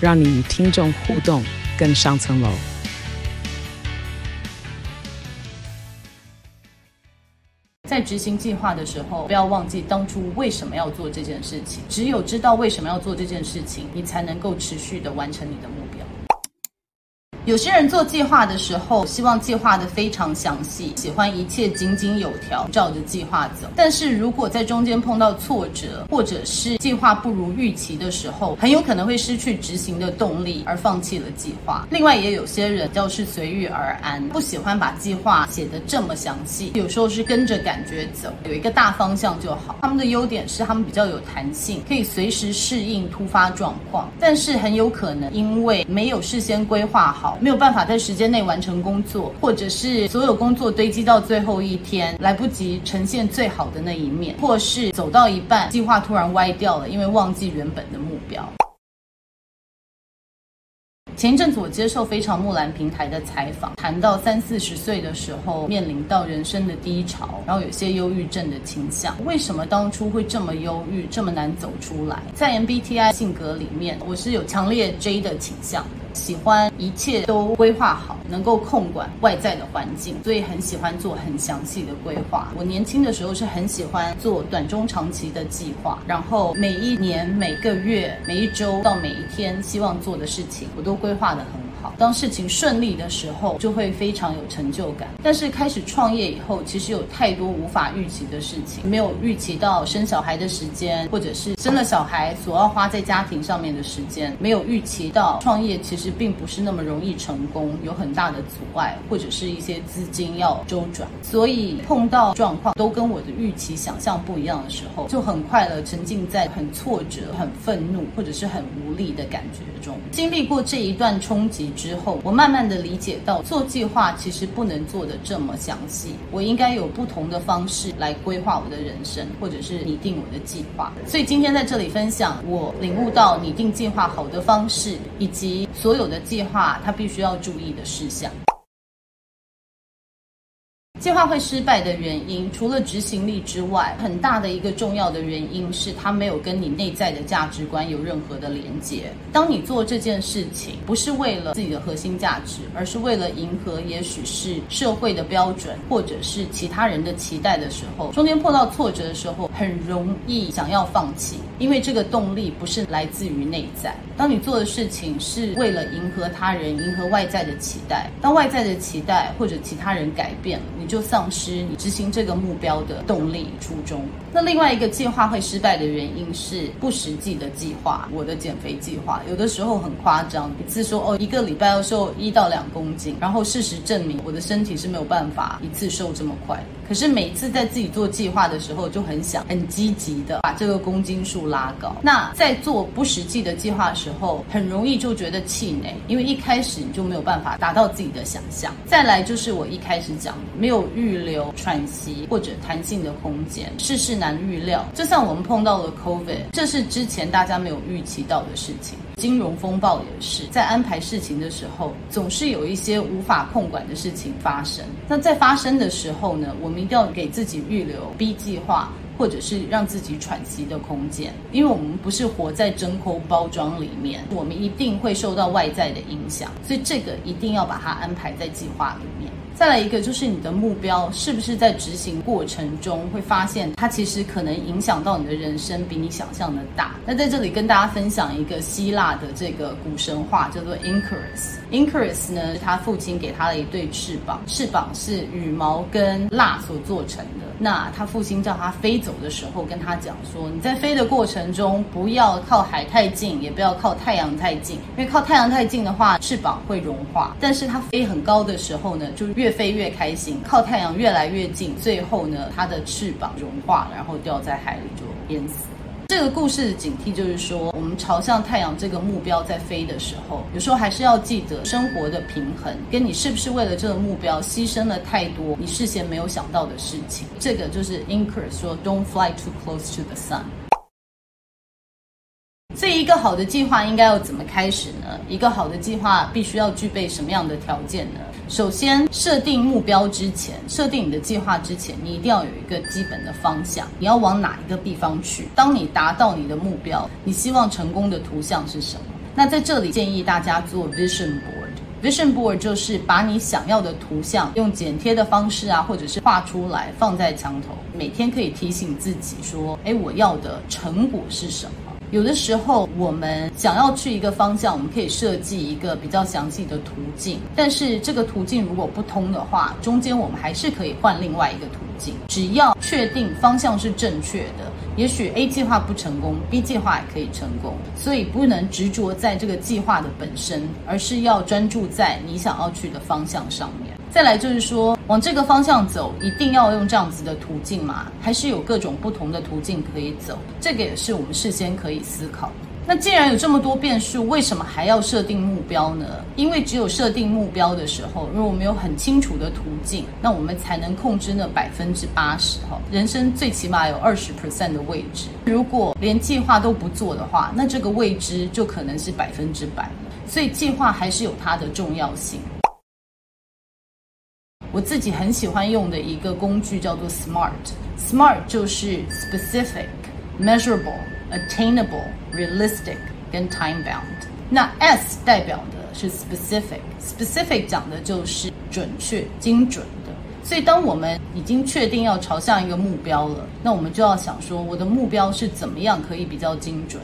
让你与听众互动更上层楼。在执行计划的时候，不要忘记当初为什么要做这件事情。只有知道为什么要做这件事情，你才能够持续的完成你的目标。有些人做计划的时候，希望计划的非常详细，喜欢一切井井有条，照着计划走。但是如果在中间碰到挫折，或者是计划不如预期的时候，很有可能会失去执行的动力，而放弃了计划。另外，也有些人要是随遇而安，不喜欢把计划写得这么详细，有时候是跟着感觉走，有一个大方向就好。他们的优点是他们比较有弹性，可以随时适应突发状况，但是很有可能因为没有事先规划好。没有办法在时间内完成工作，或者是所有工作堆积到最后一天，来不及呈现最好的那一面，或是走到一半，计划突然歪掉了，因为忘记原本的目标。前一阵子我接受非常木兰平台的采访，谈到三四十岁的时候面临到人生的低潮，然后有些忧郁症的倾向。为什么当初会这么忧郁，这么难走出来？在 MBTI 性格里面，我是有强烈 J 的倾向的。喜欢一切都规划好，能够控管外在的环境，所以很喜欢做很详细的规划。我年轻的时候是很喜欢做短中长期的计划，然后每一年、每个月、每一周到每一天，希望做的事情，我都规划得很好。当事情顺利的时候，就会非常有成就感。但是开始创业以后，其实有太多无法预期的事情，没有预期到生小孩的时间，或者是生了小孩所要花在家庭上面的时间，没有预期到创业其实并不是那么容易成功，有很大的阻碍，或者是一些资金要周转。所以碰到状况都跟我的预期想象不一样的时候，就很快乐沉浸在很挫折、很愤怒或者是很无力的感觉中。经历过这一段冲击。之后，我慢慢的理解到，做计划其实不能做得这么详细，我应该有不同的方式来规划我的人生，或者是拟定我的计划。所以今天在这里分享，我领悟到拟定计划好的方式，以及所有的计划它必须要注意的事项。计划会失败的原因，除了执行力之外，很大的一个重要的原因是它没有跟你内在的价值观有任何的连接。当你做这件事情不是为了自己的核心价值，而是为了迎合也许是社会的标准或者是其他人的期待的时候，中间碰到挫折的时候，很容易想要放弃，因为这个动力不是来自于内在。当你做的事情是为了迎合他人、迎合外在的期待，当外在的期待或者其他人改变了，就丧失你执行这个目标的动力初衷。那另外一个计划会失败的原因是不实际的计划。我的减肥计划有的时候很夸张，一次说哦一个礼拜要瘦一到两公斤，然后事实证明我的身体是没有办法一次瘦这么快。可是每次在自己做计划的时候，就很想很积极的把这个公斤数拉高。那在做不实际的计划的时候，很容易就觉得气馁，因为一开始你就没有办法达到自己的想象。再来就是我一开始讲的，没有预留喘息或者弹性的空间，事事难预料。就像我们碰到了 COVID，这是之前大家没有预期到的事情。金融风暴也是，在安排事情的时候，总是有一些无法控管的事情发生。那在发生的时候呢，我们一定要给自己预留 B 计划，或者是让自己喘息的空间，因为我们不是活在真空包装里面，我们一定会受到外在的影响，所以这个一定要把它安排在计划里面。再来一个，就是你的目标是不是在执行过程中会发现它其实可能影响到你的人生比你想象的大。那在这里跟大家分享一个希腊的这个古神话，叫做 Incarus。Incarus 呢，他父亲给他了一对翅膀，翅膀是羽毛跟蜡所做成的。那他父亲叫他飞走的时候，跟他讲说：你在飞的过程中，不要靠海太近，也不要靠太阳太近，因为靠太阳太近的话，翅膀会融化。但是他飞很高的时候呢，就越越飞越开心，靠太阳越来越近，最后呢，它的翅膀融化，然后掉在海里就淹死了。这个故事的警惕就是说，我们朝向太阳这个目标在飞的时候，有时候还是要记得生活的平衡，跟你是不是为了这个目标牺牲了太多你事先没有想到的事情。这个就是 Icarus 说，Don't fly too close to the sun。所以，一个好的计划应该要怎么开始呢？一个好的计划必须要具备什么样的条件呢？首先，设定目标之前，设定你的计划之前，你一定要有一个基本的方向，你要往哪一个地方去？当你达到你的目标，你希望成功的图像是什么？那在这里建议大家做 vision board。vision board 就是把你想要的图像用剪贴的方式啊，或者是画出来放在墙头，每天可以提醒自己说：诶，我要的成果是什么？有的时候，我们想要去一个方向，我们可以设计一个比较详细的途径。但是这个途径如果不通的话，中间我们还是可以换另外一个途径。只要确定方向是正确的，也许 A 计划不成功，B 计划也可以成功。所以不能执着在这个计划的本身，而是要专注在你想要去的方向上面。再来就是说，往这个方向走，一定要用这样子的途径吗？还是有各种不同的途径可以走？这个也是我们事先可以思考。那既然有这么多变数，为什么还要设定目标呢？因为只有设定目标的时候，如果我们有很清楚的途径，那我们才能控制那百分之八十哈。人生最起码有二十 percent 的未知。如果连计划都不做的话，那这个未知就可能是百分之百。所以计划还是有它的重要性。我自己很喜欢用的一个工具叫做 SMART。SMART 就是 specific、measurable、attainable、realistic 跟 time bound。那 S 代表的是 specific。specific 讲的就是准确、精准的。所以当我们已经确定要朝向一个目标了，那我们就要想说，我的目标是怎么样可以比较精准？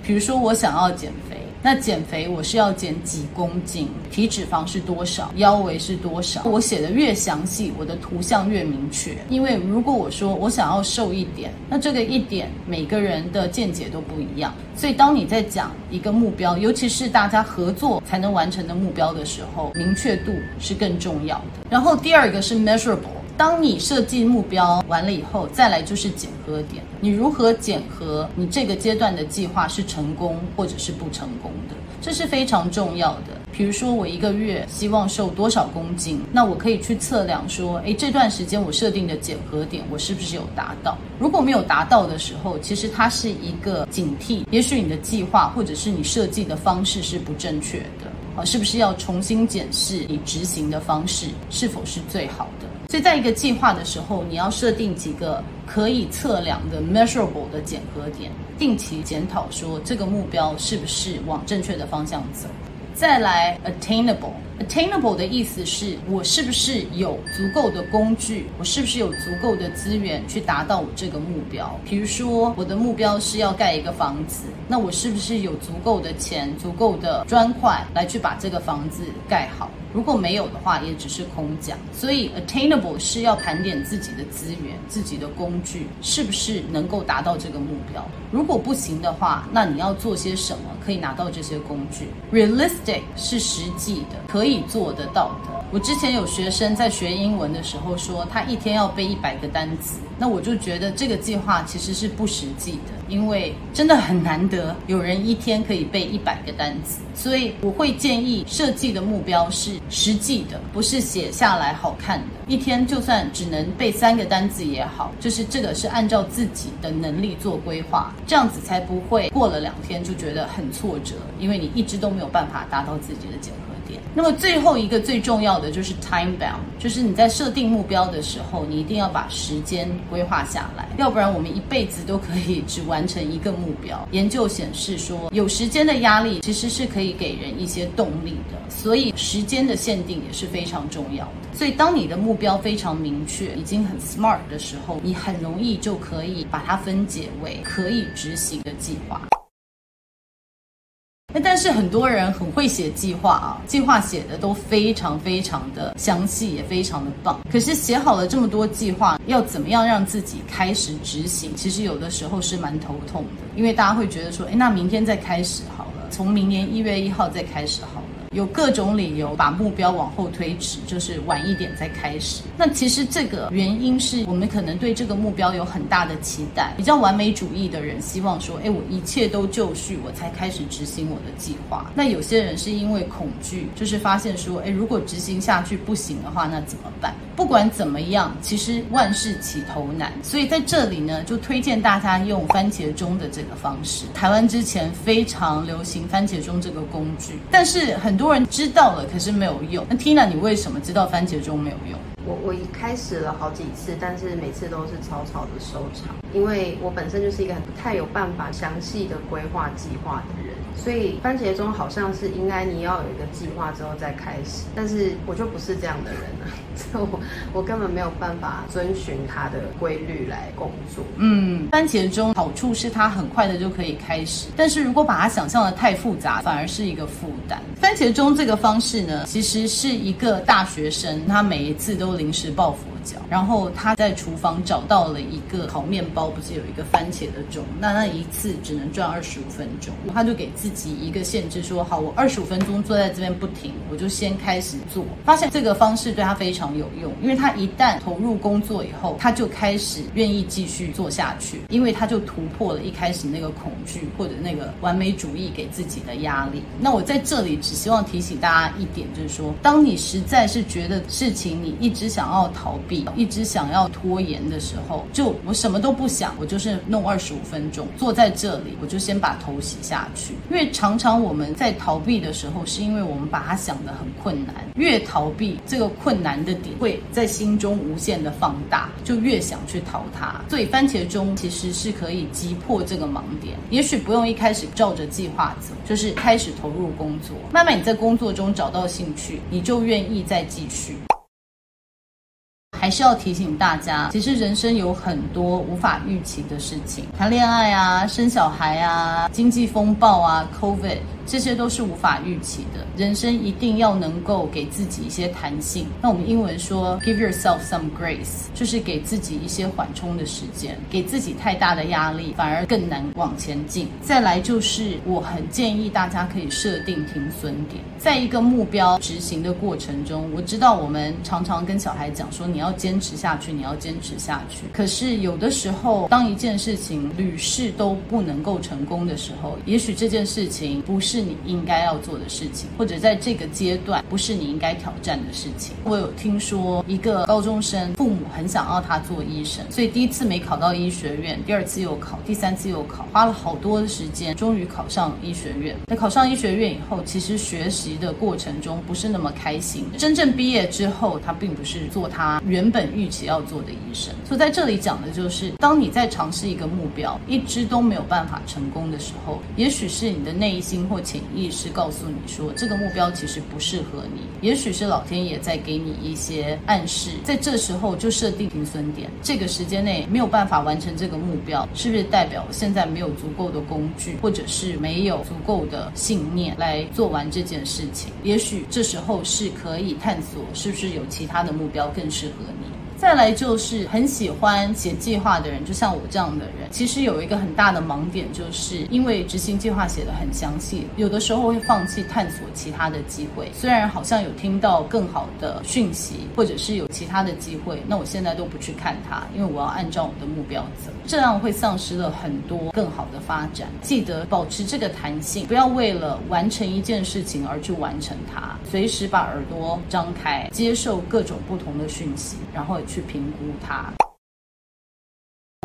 比如说，我想要减肥。那减肥我是要减几公斤，体脂肪是多少，腰围是多少？我写的越详细，我的图像越明确。因为如果我说我想要瘦一点，那这个一点每个人的见解都不一样。所以当你在讲一个目标，尤其是大家合作才能完成的目标的时候，明确度是更重要的。然后第二个是 measurable。当你设计目标完了以后，再来就是检核点。你如何检核你这个阶段的计划是成功或者是不成功的？这是非常重要的。比如说，我一个月希望瘦多少公斤，那我可以去测量说，诶，这段时间我设定的检核点，我是不是有达到？如果没有达到的时候，其实它是一个警惕，也许你的计划或者是你设计的方式是不正确的。啊，是不是要重新检视你执行的方式是否是最好的？所以，在一个计划的时候，你要设定几个可以测量的 measurable 的检核点，定期检讨说这个目标是不是往正确的方向走。再来 attainable attainable 的意思是我是不是有足够的工具，我是不是有足够的资源去达到我这个目标？比如说我的目标是要盖一个房子，那我是不是有足够的钱、足够的砖块来去把这个房子盖好？如果没有的话，也只是空讲。所以，attainable 是要盘点自己的资源、自己的工具是不是能够达到这个目标。如果不行的话，那你要做些什么可以拿到这些工具？Realistic 是实际的，可以可以做得到的。我之前有学生在学英文的时候说，他一天要背一百个单词，那我就觉得这个计划其实是不实际的。因为真的很难得有人一天可以背一百个单词，所以我会建议设计的目标是实际的，不是写下来好看的。一天就算只能背三个单词也好，就是这个是按照自己的能力做规划，这样子才不会过了两天就觉得很挫折，因为你一直都没有办法达到自己的结合。那么最后一个最重要的就是 time bound，就是你在设定目标的时候，你一定要把时间规划下来，要不然我们一辈子都可以只完成一个目标。研究显示说，有时间的压力其实是可以给人一些动力的，所以时间的限定也是非常重要的。所以当你的目标非常明确，已经很 smart 的时候，你很容易就可以把它分解为可以执行的计划。但是很多人很会写计划啊，计划写的都非常非常的详细，也非常的棒。可是写好了这么多计划，要怎么样让自己开始执行？其实有的时候是蛮头痛的，因为大家会觉得说，哎，那明天再开始好了，从明年一月一号再开始好了。有各种理由把目标往后推迟，就是晚一点再开始。那其实这个原因是我们可能对这个目标有很大的期待，比较完美主义的人希望说，哎，我一切都就绪，我才开始执行我的计划。那有些人是因为恐惧，就是发现说，哎，如果执行下去不行的话，那怎么办？不管怎么样，其实万事起头难，所以在这里呢，就推荐大家用番茄钟的这个方式。台湾之前非常流行番茄钟这个工具，但是很多人知道了，可是没有用。那 Tina，你为什么知道番茄钟没有用？我我开始了好几次，但是每次都是草草的收场，因为我本身就是一个不太有办法详细的规划计划的人。所以番茄钟好像是应该你要有一个计划之后再开始，但是我就不是这样的人了，所以我我根本没有办法遵循它的规律来工作。嗯，番茄钟好处是它很快的就可以开始，但是如果把它想象的太复杂，反而是一个负担。番茄钟这个方式呢，其实是一个大学生，他每一次都临时抱佛脚，然后他在厨房找到了一个烤面包，不是有一个番茄的钟，那那一次只能转二十五分钟，他就给自己。自己一个限制，说好，我二十五分钟坐在这边不停，我就先开始做。发现这个方式对他非常有用，因为他一旦投入工作以后，他就开始愿意继续做下去，因为他就突破了一开始那个恐惧或者那个完美主义给自己的压力。那我在这里只希望提醒大家一点，就是说，当你实在是觉得事情你一直想要逃避，一直想要拖延的时候，就我什么都不想，我就是弄二十五分钟坐在这里，我就先把头洗下去，因为。常常我们在逃避的时候，是因为我们把它想得很困难。越逃避，这个困难的会在心中无限的放大，就越想去逃它。所以番茄钟其实是可以击破这个盲点。也许不用一开始照着计划走，就是开始投入工作，慢慢你在工作中找到兴趣，你就愿意再继续。还是要提醒大家，其实人生有很多无法预期的事情，谈恋爱啊，生小孩啊，经济风暴啊，COVID。这些都是无法预期的。人生一定要能够给自己一些弹性。那我们英文说 “give yourself some grace”，就是给自己一些缓冲的时间。给自己太大的压力，反而更难往前进。再来就是，我很建议大家可以设定停损点。在一个目标执行的过程中，我知道我们常常跟小孩讲说，你要坚持下去，你要坚持下去。可是有的时候，当一件事情屡试都不能够成功的时候，也许这件事情不是。是你应该要做的事情，或者在这个阶段不是你应该挑战的事情。我有听说一个高中生，父母很想要他做医生，所以第一次没考到医学院，第二次又考，第三次又考，花了好多的时间，终于考上医学院。那考上医学院以后，其实学习的过程中不是那么开心。真正毕业之后，他并不是做他原本预期要做的医生。所以在这里讲的就是，当你在尝试一个目标，一直都没有办法成功的时候，也许是你的内心或潜意识告诉你说，这个目标其实不适合你，也许是老天爷在给你一些暗示，在这时候就设定停损点，这个时间内没有办法完成这个目标，是不是代表现在没有足够的工具，或者是没有足够的信念来做完这件事情？也许这时候是可以探索，是不是有其他的目标更适合你。再来就是很喜欢写计划的人，就像我这样的人，其实有一个很大的盲点，就是因为执行计划写得很详细，有的时候会放弃探索其他的机会。虽然好像有听到更好的讯息，或者是有其他的机会，那我现在都不去看它，因为我要按照我的目标走，这样会丧失了很多更好的发展。记得保持这个弹性，不要为了完成一件事情而去完成它，随时把耳朵张开，接受各种不同的讯息，然后。去评估它。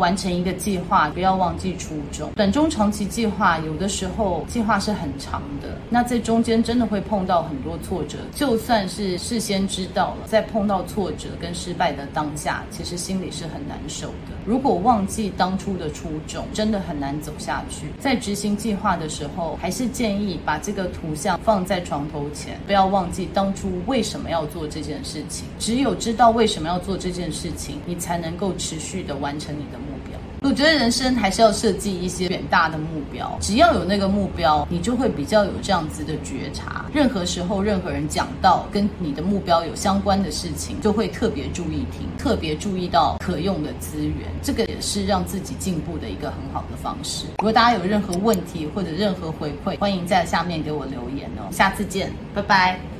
完成一个计划，不要忘记初衷。短中长期计划有的时候计划是很长的，那在中间真的会碰到很多挫折。就算是事先知道了，在碰到挫折跟失败的当下，其实心里是很难受的。如果忘记当初的初衷，真的很难走下去。在执行计划的时候，还是建议把这个图像放在床头前，不要忘记当初为什么要做这件事情。只有知道为什么要做这件事情，你才能够持续的完成你的目标。标。我觉得人生还是要设计一些远大的目标，只要有那个目标，你就会比较有这样子的觉察。任何时候，任何人讲到跟你的目标有相关的事情，就会特别注意听，特别注意到可用的资源。这个也是让自己进步的一个很好的方式。如果大家有任何问题或者任何回馈，欢迎在下面给我留言哦。下次见，拜拜。